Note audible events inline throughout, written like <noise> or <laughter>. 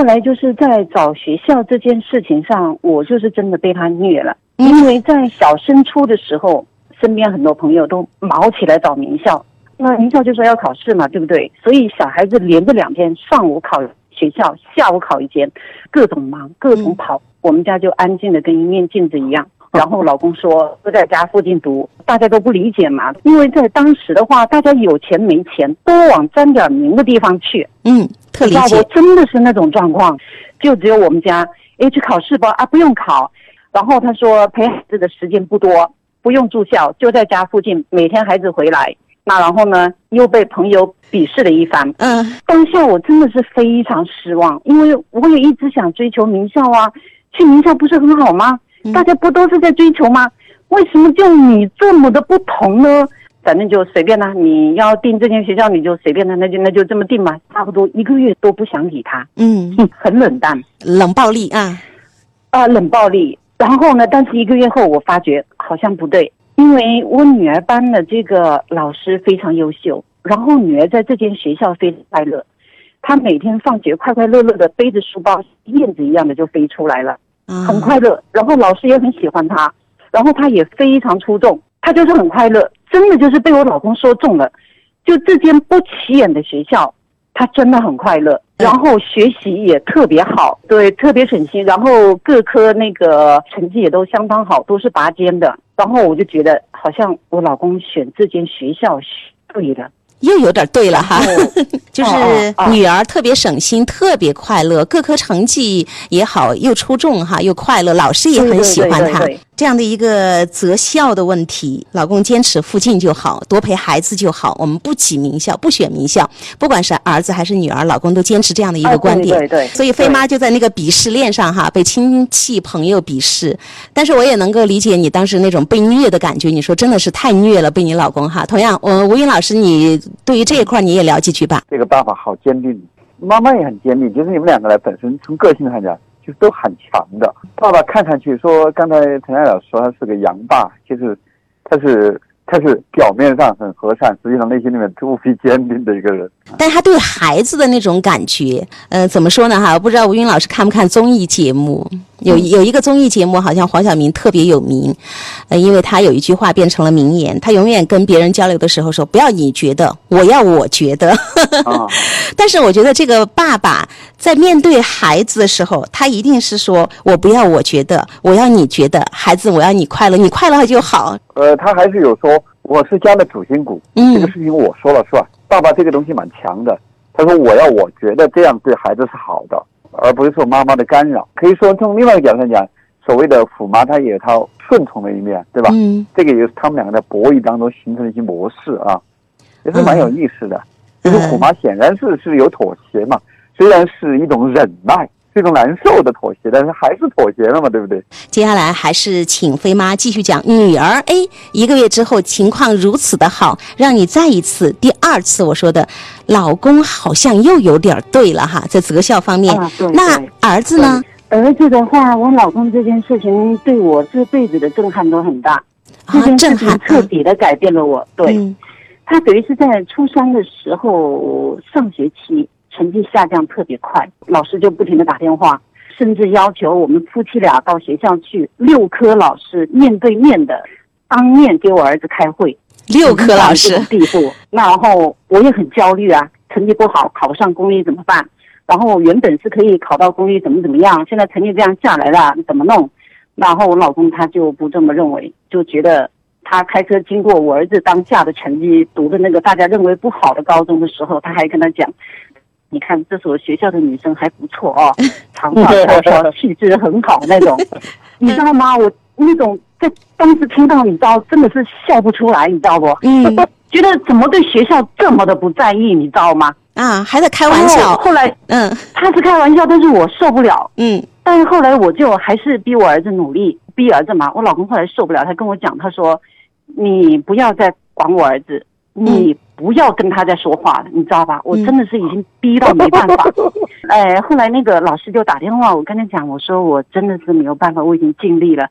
后来就是在找学校这件事情上，我就是真的被他虐了。嗯因为在小升初的时候，身边很多朋友都忙起来找名校，那名校就说要考试嘛，对不对？所以小孩子连着两天，上午考学校，下午考一间，各种忙，各种跑。我们家就安静的跟一面镜子一样。<laughs> 然后老公说都在家附近读，大家都不理解嘛，因为在当时的话，大家有钱没钱都往沾点名的地方去，嗯，特理大解。真的是那种状况，就只有我们家，哎，去考试吧，啊，不用考。然后他说陪孩子的时间不多，不用住校，就在家附近，每天孩子回来，那然后呢，又被朋友鄙视了一番。嗯当下我真的是非常失望，因为我也一直想追求名校啊，去名校不是很好吗？嗯大家不都是在追求吗？为什么就你这么的不同呢？反正就随便啦，你要定这间学校你就随便啦，那就那就这么定吧。差不多一个月都不想理他，嗯，哼很冷淡冷暴力啊，啊、冷暴力。然后呢，但是一个月后我发觉好像不对，因为我女儿班的这个老师非常优秀，然后女儿在这间学校非常快乐，她每天放学快快乐乐的背着书包，燕子一样的就飞出来了。啊很快乐，然后老师也很喜欢他，然后他也非常出众，他就是很快乐，真的就是被我老公说中了，就这间不起眼的学校，他真的很快乐，然后学习也特别好，对，特别省心，然后各科那个成绩也都相当好，都是拔尖的，然后我就觉得好像我老公选这间学校选对了，又有点对了哈，哦 <laughs> 就是女儿特别省心，特别快乐，各科成绩也好，又出众哈，又快乐，老师也很喜欢她。对对对对。这样的一个择校的问题，老公坚持附近就好，多陪孩子就好。我们不挤名校，不选名校，不管是儿子还是女儿，老公都坚持这样的一啊个观点。对对对所以飞妈就在那个鄙视链上哈，被亲戚朋友鄙视。但是我也能够理解你当时那种被虐的感觉。你说真的是太虐了，被你老公哈。同样，我吴云老师，你对于这一块你也聊几句吧？这个爸爸好坚定，妈妈也很坚定，就是你们两个来本身从个性上讲，就都很强的。爸爸看上去说，刚才陈亮老师说他是个洋爸，就是他是他是表面上很和善，实际上内心里面无比坚定的一个人。但他对孩子的那种感觉，呃，怎么说呢？哈，不知道吴云老师看不看综艺节目？有有一个综艺节目，好像黄晓明特别有名，呃，因为他有一句话变成了名言，他永远跟别人交流的时候说：“不要你觉得，我要我觉得。”啊，<laughs> 但是我觉得这个爸爸在面对孩子的时候，他一定是说：“我不要我觉得，我要你觉得，孩子，我要你快乐，你快乐就好。呃，他还是有说我是家的主心骨，嗯这个事情我说了算。爸爸这个东西蛮强的，他说我要我觉得这样对孩子是好的，而不是说妈妈的干扰。可以说从另外一个角度上讲，所谓的虎妈她也有她顺从的一面，对吧？嗯这个也是他们两个在博弈当中形成的一些模式啊，也是蛮有意思的。嗯就是虎妈显然是是有妥协嘛，虽然是一种忍耐，是一种难受的妥协，但是还是妥协了嘛，对不对？接下来还是请飞妈继续讲女儿。哎，一个月之后情况如此的好，让你再一次、第二次我说的，老公好像又有点对了哈，在择校方面。啊对那儿子呢？儿子的话，我老公这件事情对我这辈子的震撼都很大，这啊，件事情震撼。彻底的改变了我。对、嗯他等于是在初三的时候上学期成绩下降特别快，老师就不停的打电话，甚至要求我们夫妻俩到学校去，六科老师面对面的当面给我儿子开会。六科老师地步，那然后我也很焦虑啊，成绩不好，考不上公立怎么办？然后原本是可以考到公立，怎么怎么样？现在成绩这样下来了，怎么弄？然后我老公他就不这么认为，就觉得他开车经过我儿子当下的成绩读的那个大家认为不好的高中的时候，他还跟他讲：“你看这所学校的女生还不错哦，<laughs> 长发飘飘，气质很好那种。<laughs> ”你知道吗？我那种在当时听到，你知道，真的是笑不出来，你知道不？嗯觉得怎么对学校这么的不在意，你知道吗？啊，还在开玩笑后。后来嗯他是开玩笑，但是我受不了。嗯但是后来我就还是逼我儿子努力，逼儿子嘛。我老公后来受不了，他跟我讲，他说：“你不要再管我儿子，你不要跟他再说话了，你知道吧？”我真的是已经逼到没办法。<laughs> 哎，后来那个老师就打电话，我跟他讲，我说我真的是没有办法，我已经尽力了。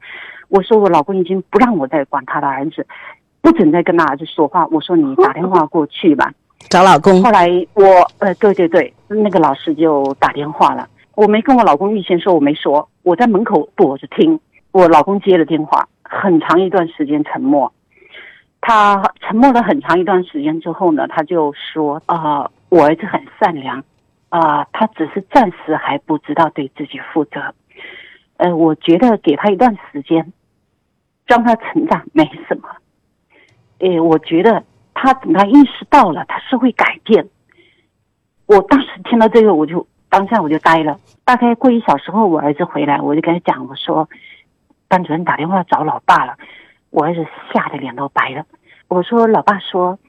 我说我老公已经不让我再管他的儿子，不准再跟他儿子说话。我说你打电话过去吧。找老公后。来我呃，对对对，那个老师就打电话了。我没跟我老公预先说，我没说，我在门口躲着听。我老公接了电话，很长一段时间沉默。他沉默了很长一段时间之后呢，他就说：“啊，我儿子很善良，啊，他只是暂时还不知道对自己负责。呃，我觉得给他一段时间，让他成长没什么。诶，我觉得他等他意识到了，他是会改变。我当时听到这个，我就当下我就呆了。大概过一小时后，我儿子回来，我就跟他讲，我说，班主任打电话找老爸了。”我儿子吓得脸都白了。我说：“老爸说，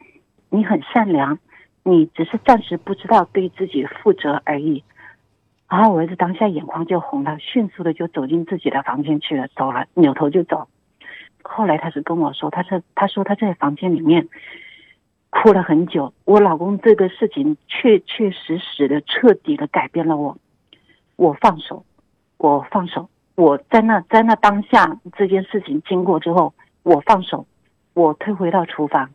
你很善良，你只是暂时不知道对自己负责而已。”然后我儿子当下眼眶就红了，迅速的就走进自己的房间去了，走了，扭头就走。后来他是跟我说，他是他说他在房间里面哭了很久。我老公这个事情确确实实的彻底的改变了我，我放手，我放手，我在那在那当下这件事情经过之后。我放手，我退回到厨房，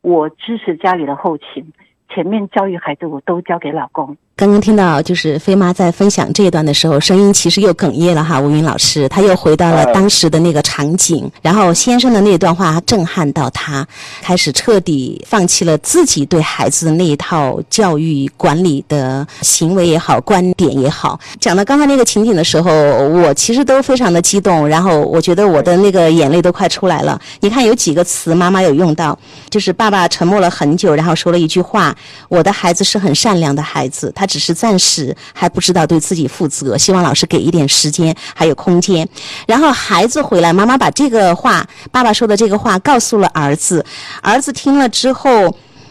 我支持家里的后勤，前面教育孩子我都交给老公。刚刚听到就是飞妈在分享这一段的时候，声音其实又哽咽了哈。吴云老师，他又回到了当时的那个场景，然后先生的那段话震撼到他，开始彻底放弃了自己对孩子的那一套教育管理的行为也好，观点也好。讲到刚才那个情景的时候，我其实都非常的激动，然后我觉得我的那个眼泪都快出来了。你看有几个词妈妈有用到，就是爸爸沉默了很久，然后说了一句话：“我的孩子是很善良的孩子。”他。只是暂时还不知道对自己负责，希望老师给一点时间还有空间。然后孩子回来，妈妈把这个话，爸爸说的这个话告诉了儿子，儿子听了之后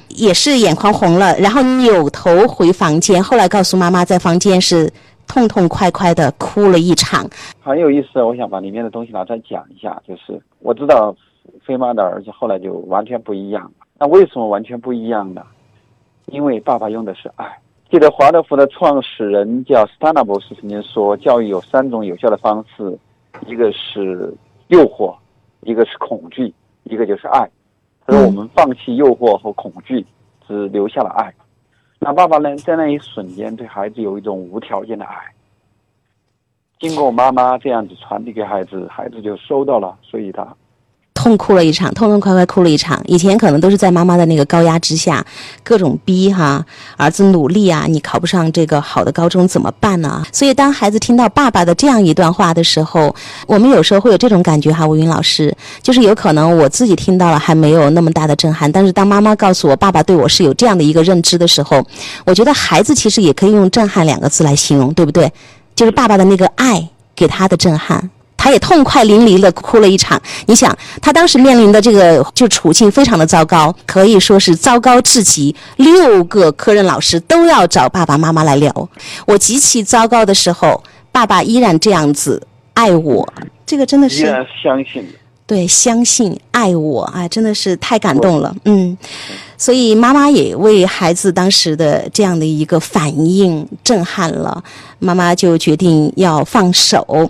也是眼眶红了，然后扭头回房间。后来告诉妈妈，在房间是痛痛快快的哭了一场。很有意思，我想把里面的东西拿出来讲一下。就是我知道飞妈的儿子后来就完全不一样了。那为什么完全不一样呢？因为爸爸用的是爱。记得华德福的创始人叫斯坦纳博士曾经说，教育有三种有效的方式，一个是诱惑，一个是恐惧，一个就是爱。他说我们放弃诱惑和恐惧，只留下了爱。那爸爸呢，在那一瞬间对孩子有一种无条件的爱。经过妈妈这样子传递给孩子，孩子就收到了，所以他。痛哭了一场，痛痛快快哭了一场。以前可能都是在妈妈的那个高压之下，各种逼哈，儿子努力啊，你考不上这个好的高中怎么办呢？所以当孩子听到爸爸的这样一段话的时候，我们有时候会有这种感觉哈，吴云老师，就是有可能我自己听到了还没有那么大的震撼，但是当妈妈告诉我爸爸对我是有这样的一个认知的时候，我觉得孩子其实也可以用震撼两个字来形容，对不对？就是爸爸的那个爱给他的震撼。他也痛快淋漓的哭了一场。你想，他当时面临的这个就处境非常的糟糕，可以说是糟糕至极。六个科任老师都要找爸爸妈妈来聊。我极其糟糕的时候，爸爸依然这样子爱我，这个真的是相信。对，相信爱我，啊，真的是太感动了。嗯。所以妈妈也为孩子当时的这样的一个反应震撼了，妈妈就决定要放手。